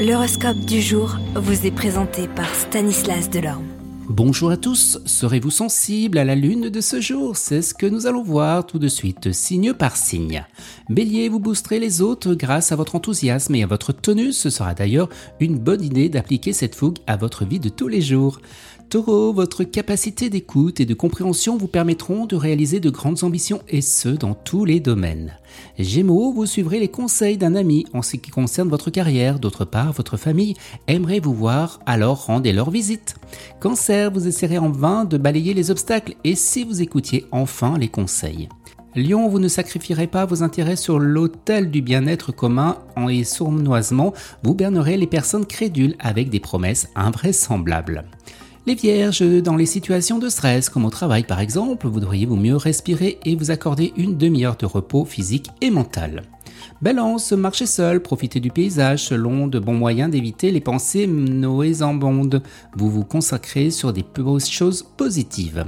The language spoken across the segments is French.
L'horoscope du jour vous est présenté par Stanislas Delorme. Bonjour à tous, serez-vous sensible à la lune de ce jour? C'est ce que nous allons voir tout de suite, signe par signe. Bélier, vous boosterez les autres grâce à votre enthousiasme et à votre tenue, ce sera d'ailleurs une bonne idée d'appliquer cette fougue à votre vie de tous les jours. Taureau, votre capacité d'écoute et de compréhension vous permettront de réaliser de grandes ambitions et ce dans tous les domaines. Gémeaux, vous suivrez les conseils d'un ami en ce qui concerne votre carrière. D'autre part, votre famille aimerait vous voir, alors rendez leur visite. Cancer, vous essaierez en vain de balayer les obstacles et si vous écoutiez enfin les conseils. Lion, vous ne sacrifierez pas vos intérêts sur l'autel du bien-être commun et sournoisement, vous bernerez les personnes crédules avec des promesses invraisemblables. Les vierges, dans les situations de stress comme au travail par exemple, vous devriez vous mieux respirer et vous accorder une demi-heure de repos physique et mental. Balance, marchez seul, profitez du paysage selon de bons moyens d'éviter les pensées noésembondes. Vous vous consacrez sur des choses positives.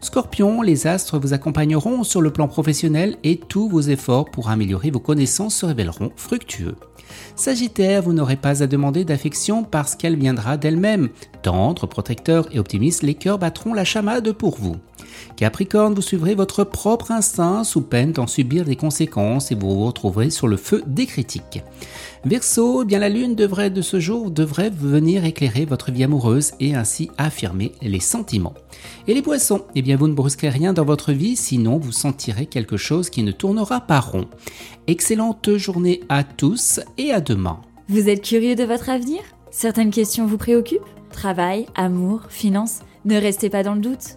Scorpion, les astres vous accompagneront sur le plan professionnel et tous vos efforts pour améliorer vos connaissances se révéleront fructueux. Sagittaire, vous n'aurez pas à demander d'affection parce qu'elle viendra d'elle-même. Tendre, protecteur et optimiste, les cœurs battront la chamade pour vous. Capricorne, vous suivrez votre propre instinct sous peine d'en subir des conséquences et vous vous retrouverez sur le feu des critiques. Verseau, eh bien la lune devrait de ce jour devrait venir éclairer votre vie amoureuse et ainsi affirmer les sentiments. Et les poissons, eh bien vous ne brusquerez rien dans votre vie, sinon vous sentirez quelque chose qui ne tournera pas rond. Excellente journée à tous et à demain. Vous êtes curieux de votre avenir? Certaines questions vous préoccupent? Travail, amour, finances? Ne restez pas dans le doute.